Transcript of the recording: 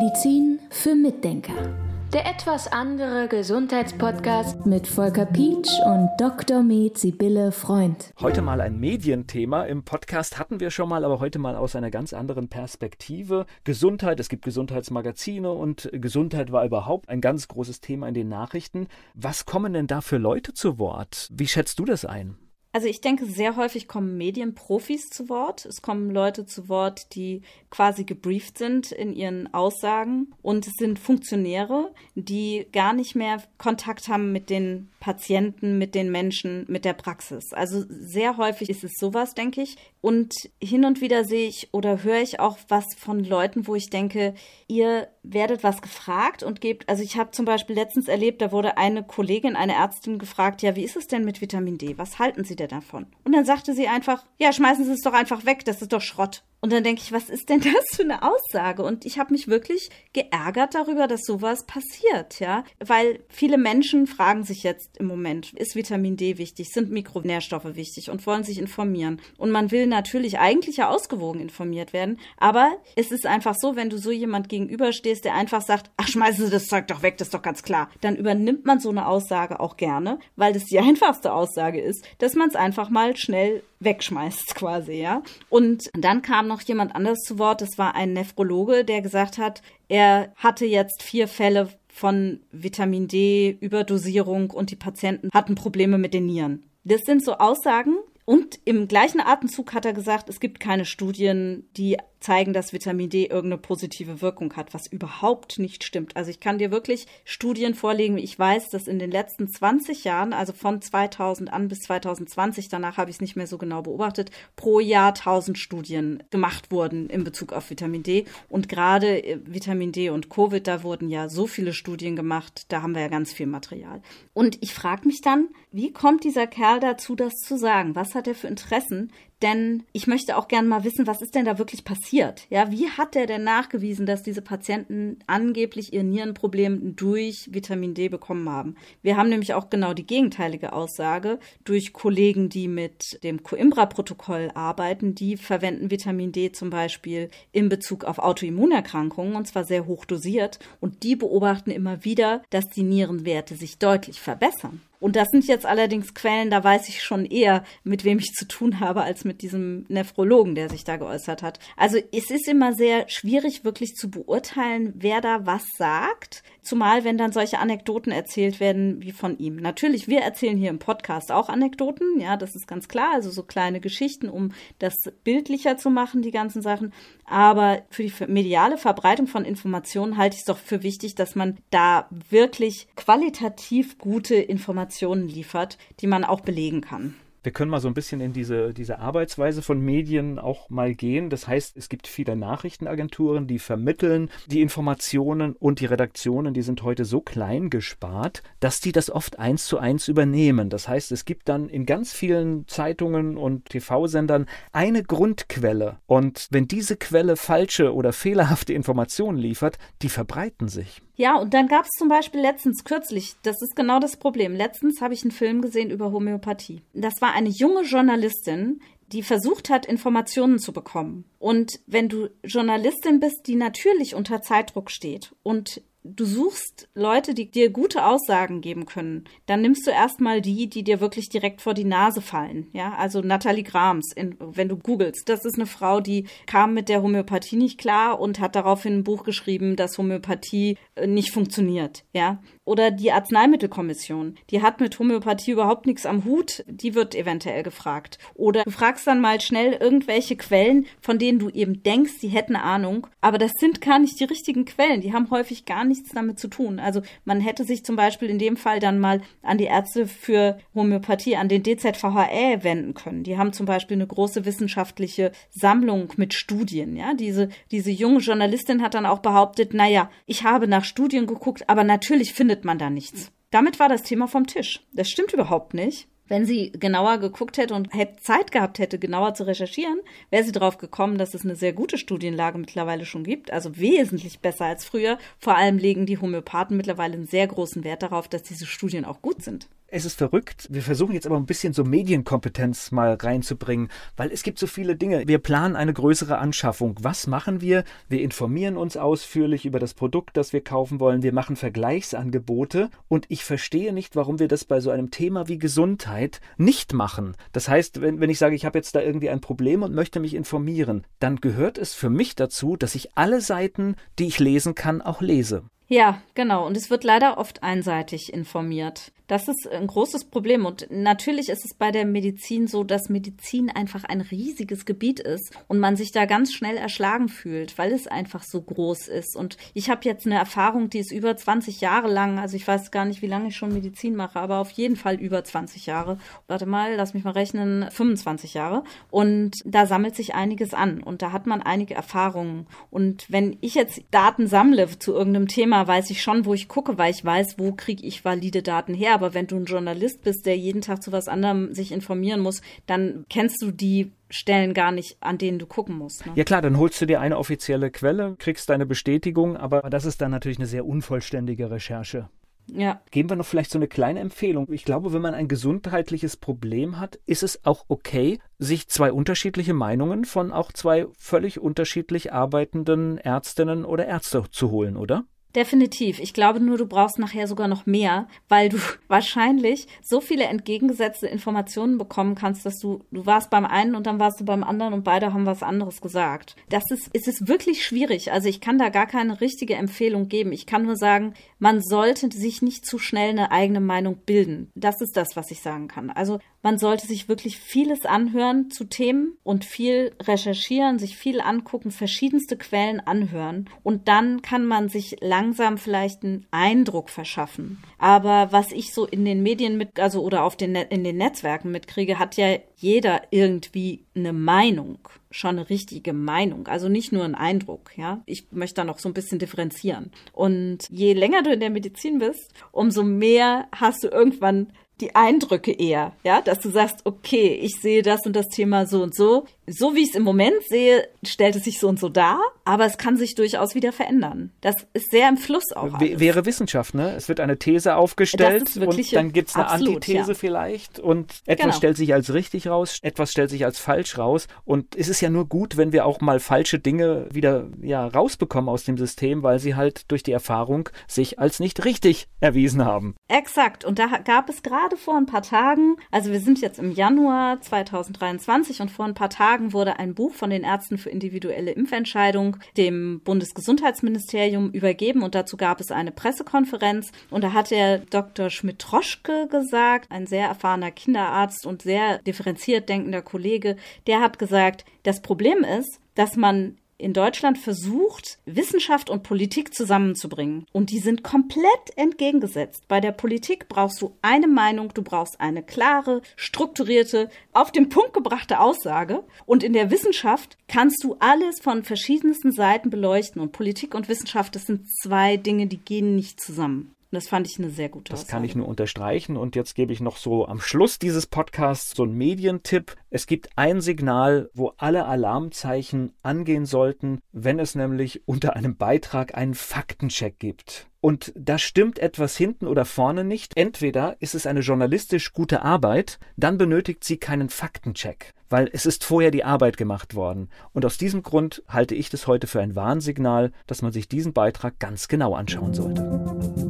Medizin für Mitdenker. Der etwas andere Gesundheitspodcast mit Volker Pietsch und Dr. Med Sibylle Freund. Heute mal ein Medienthema. Im Podcast hatten wir schon mal, aber heute mal aus einer ganz anderen Perspektive. Gesundheit, es gibt Gesundheitsmagazine und Gesundheit war überhaupt ein ganz großes Thema in den Nachrichten. Was kommen denn da für Leute zu Wort? Wie schätzt du das ein? Also ich denke, sehr häufig kommen Medienprofis zu Wort. Es kommen Leute zu Wort, die quasi gebrieft sind in ihren Aussagen. Und es sind Funktionäre, die gar nicht mehr Kontakt haben mit den Patienten, mit den Menschen, mit der Praxis. Also sehr häufig ist es sowas, denke ich. Und hin und wieder sehe ich oder höre ich auch was von Leuten, wo ich denke, ihr werdet was gefragt und gebt, also ich habe zum Beispiel letztens erlebt, da wurde eine Kollegin, eine Ärztin gefragt, ja, wie ist es denn mit Vitamin D? Was halten Sie denn davon? Und dann sagte sie einfach, ja, schmeißen Sie es doch einfach weg, das ist doch Schrott. Und dann denke ich, was ist denn das für eine Aussage? Und ich habe mich wirklich geärgert darüber, dass sowas passiert, ja. Weil viele Menschen fragen sich jetzt im Moment, ist Vitamin D wichtig, sind Mikronährstoffe wichtig und wollen sich informieren. Und man will natürlich eigentlich ja ausgewogen informiert werden. Aber es ist einfach so, wenn du so jemand gegenüberstehst, der einfach sagt, ach, schmeißen Sie das Zeug doch weg, das ist doch ganz klar. Dann übernimmt man so eine Aussage auch gerne, weil das die einfachste Aussage ist, dass man es einfach mal schnell wegschmeißt quasi, ja. Und dann kam noch jemand anders zu Wort, das war ein Nephrologe, der gesagt hat, er hatte jetzt vier Fälle von Vitamin D Überdosierung und die Patienten hatten Probleme mit den Nieren. Das sind so Aussagen, und im gleichen Atemzug hat er gesagt, es gibt keine Studien, die zeigen, dass Vitamin D irgendeine positive Wirkung hat, was überhaupt nicht stimmt. Also ich kann dir wirklich Studien vorlegen. Ich weiß, dass in den letzten 20 Jahren, also von 2000 an bis 2020, danach habe ich es nicht mehr so genau beobachtet, pro Jahr 1000 Studien gemacht wurden in Bezug auf Vitamin D. Und gerade äh, Vitamin D und Covid, da wurden ja so viele Studien gemacht, da haben wir ja ganz viel Material. Und ich frage mich dann, wie kommt dieser Kerl dazu, das zu sagen? Was hat er für Interessen? Denn ich möchte auch gerne mal wissen, was ist denn da wirklich passiert? Ja, wie hat er denn nachgewiesen, dass diese Patienten angeblich ihr Nierenproblem durch Vitamin D bekommen haben? Wir haben nämlich auch genau die gegenteilige Aussage durch Kollegen, die mit dem Coimbra-Protokoll arbeiten. Die verwenden Vitamin D zum Beispiel in Bezug auf Autoimmunerkrankungen und zwar sehr hoch dosiert. Und die beobachten immer wieder, dass die Nierenwerte sich deutlich verbessern. Und das sind jetzt allerdings Quellen, da weiß ich schon eher, mit wem ich zu tun habe, als mit diesem Nephrologen, der sich da geäußert hat. Also es ist immer sehr schwierig, wirklich zu beurteilen, wer da was sagt. Zumal, wenn dann solche Anekdoten erzählt werden wie von ihm. Natürlich, wir erzählen hier im Podcast auch Anekdoten, ja, das ist ganz klar. Also so kleine Geschichten, um das bildlicher zu machen, die ganzen Sachen. Aber für die mediale Verbreitung von Informationen halte ich es doch für wichtig, dass man da wirklich qualitativ gute Informationen liefert, die man auch belegen kann. Wir können mal so ein bisschen in diese, diese Arbeitsweise von Medien auch mal gehen. Das heißt, es gibt viele Nachrichtenagenturen, die vermitteln die Informationen und die Redaktionen, die sind heute so klein gespart, dass die das oft eins zu eins übernehmen. Das heißt, es gibt dann in ganz vielen Zeitungen und TV-Sendern eine Grundquelle. Und wenn diese Quelle falsche oder fehlerhafte Informationen liefert, die verbreiten sich. Ja, und dann gab es zum Beispiel letztens, kürzlich, das ist genau das Problem. Letztens habe ich einen Film gesehen über Homöopathie. Das war eine junge Journalistin, die versucht hat, Informationen zu bekommen. Und wenn du Journalistin bist, die natürlich unter Zeitdruck steht und du suchst Leute, die dir gute Aussagen geben können, dann nimmst du erstmal die, die dir wirklich direkt vor die Nase fallen. Ja, also Natalie Grams, in, wenn du googelst, das ist eine Frau, die kam mit der Homöopathie nicht klar und hat daraufhin ein Buch geschrieben, dass Homöopathie äh, nicht funktioniert. Ja, oder die Arzneimittelkommission, die hat mit Homöopathie überhaupt nichts am Hut, die wird eventuell gefragt. Oder du fragst dann mal schnell irgendwelche Quellen, von denen du eben denkst, die hätten Ahnung, aber das sind gar nicht die richtigen Quellen, die haben häufig gar nichts damit zu tun. Also man hätte sich zum Beispiel in dem Fall dann mal an die Ärzte für Homöopathie, an den DZVHE wenden können. Die haben zum Beispiel eine große wissenschaftliche Sammlung mit Studien. Ja, diese, diese junge Journalistin hat dann auch behauptet, naja, ich habe nach Studien geguckt, aber natürlich findet findet man da nichts. Damit war das Thema vom Tisch. Das stimmt überhaupt nicht. Wenn sie genauer geguckt hätte und hätte Zeit gehabt hätte, genauer zu recherchieren, wäre sie darauf gekommen, dass es eine sehr gute Studienlage mittlerweile schon gibt, also wesentlich besser als früher. Vor allem legen die Homöopathen mittlerweile einen sehr großen Wert darauf, dass diese Studien auch gut sind. Es ist verrückt. Wir versuchen jetzt aber ein bisschen so Medienkompetenz mal reinzubringen, weil es gibt so viele Dinge. Wir planen eine größere Anschaffung. Was machen wir? Wir informieren uns ausführlich über das Produkt, das wir kaufen wollen. Wir machen Vergleichsangebote und ich verstehe nicht, warum wir das bei so einem Thema wie Gesundheit nicht machen. Das heißt, wenn, wenn ich sage, ich habe jetzt da irgendwie ein Problem und möchte mich informieren, dann gehört es für mich dazu, dass ich alle Seiten, die ich lesen kann, auch lese. Ja, genau. Und es wird leider oft einseitig informiert. Das ist ein großes Problem. Und natürlich ist es bei der Medizin so, dass Medizin einfach ein riesiges Gebiet ist und man sich da ganz schnell erschlagen fühlt, weil es einfach so groß ist. Und ich habe jetzt eine Erfahrung, die ist über 20 Jahre lang. Also ich weiß gar nicht, wie lange ich schon Medizin mache, aber auf jeden Fall über 20 Jahre. Warte mal, lass mich mal rechnen, 25 Jahre. Und da sammelt sich einiges an und da hat man einige Erfahrungen. Und wenn ich jetzt Daten sammle zu irgendeinem Thema, weiß ich schon, wo ich gucke, weil ich weiß, wo kriege ich valide Daten her aber wenn du ein Journalist bist, der jeden Tag zu was anderem sich informieren muss, dann kennst du die Stellen gar nicht, an denen du gucken musst. Ne? Ja klar, dann holst du dir eine offizielle Quelle, kriegst deine Bestätigung, aber das ist dann natürlich eine sehr unvollständige Recherche. Ja. Geben wir noch vielleicht so eine kleine Empfehlung. Ich glaube, wenn man ein gesundheitliches Problem hat, ist es auch okay, sich zwei unterschiedliche Meinungen von auch zwei völlig unterschiedlich arbeitenden Ärztinnen oder Ärzte zu holen, oder? Definitiv. Ich glaube nur, du brauchst nachher sogar noch mehr, weil du wahrscheinlich so viele entgegengesetzte Informationen bekommen kannst, dass du, du warst beim einen und dann warst du beim anderen und beide haben was anderes gesagt. Das ist, es ist wirklich schwierig. Also ich kann da gar keine richtige Empfehlung geben. Ich kann nur sagen, man sollte sich nicht zu schnell eine eigene Meinung bilden. Das ist das, was ich sagen kann. Also man sollte sich wirklich vieles anhören zu Themen und viel recherchieren, sich viel angucken, verschiedenste Quellen anhören und dann kann man sich langsam vielleicht einen Eindruck verschaffen. Aber was ich so in den Medien mit, also oder auf den, in den Netzwerken mitkriege, hat ja jeder irgendwie eine Meinung, schon eine richtige Meinung, also nicht nur ein Eindruck, ja. Ich möchte da noch so ein bisschen differenzieren. Und je länger du in der Medizin bist, umso mehr hast du irgendwann die Eindrücke eher, ja, dass du sagst, okay, ich sehe das und das Thema so und so. So wie ich es im Moment sehe, stellt es sich so und so dar, aber es kann sich durchaus wieder verändern. Das ist sehr im Fluss auch. Alles. Wäre Wissenschaft, ne? Es wird eine These aufgestellt und dann gibt es eine absolut, Antithese ja. vielleicht und etwas genau. stellt sich als richtig raus, etwas stellt sich als falsch raus und es ist ja nur gut, wenn wir auch mal falsche Dinge wieder ja rausbekommen aus dem System, weil sie halt durch die Erfahrung sich als nicht richtig erwiesen haben. Exakt und da gab es gerade gerade vor ein paar Tagen, also wir sind jetzt im Januar 2023 und vor ein paar Tagen wurde ein Buch von den Ärzten für individuelle Impfentscheidung dem Bundesgesundheitsministerium übergeben und dazu gab es eine Pressekonferenz und da hat der Dr. Schmidt-Troschke gesagt, ein sehr erfahrener Kinderarzt und sehr differenziert denkender Kollege, der hat gesagt, das Problem ist, dass man in Deutschland versucht, Wissenschaft und Politik zusammenzubringen. Und die sind komplett entgegengesetzt. Bei der Politik brauchst du eine Meinung, du brauchst eine klare, strukturierte, auf den Punkt gebrachte Aussage. Und in der Wissenschaft kannst du alles von verschiedensten Seiten beleuchten. Und Politik und Wissenschaft, das sind zwei Dinge, die gehen nicht zusammen. Und das fand ich eine sehr gute Das Aussage. kann ich nur unterstreichen. Und jetzt gebe ich noch so am Schluss dieses Podcasts so einen Medientipp. Es gibt ein Signal, wo alle Alarmzeichen angehen sollten, wenn es nämlich unter einem Beitrag einen Faktencheck gibt. Und da stimmt etwas hinten oder vorne nicht. Entweder ist es eine journalistisch gute Arbeit, dann benötigt sie keinen Faktencheck, weil es ist vorher die Arbeit gemacht worden. Und aus diesem Grund halte ich das heute für ein Warnsignal, dass man sich diesen Beitrag ganz genau anschauen sollte.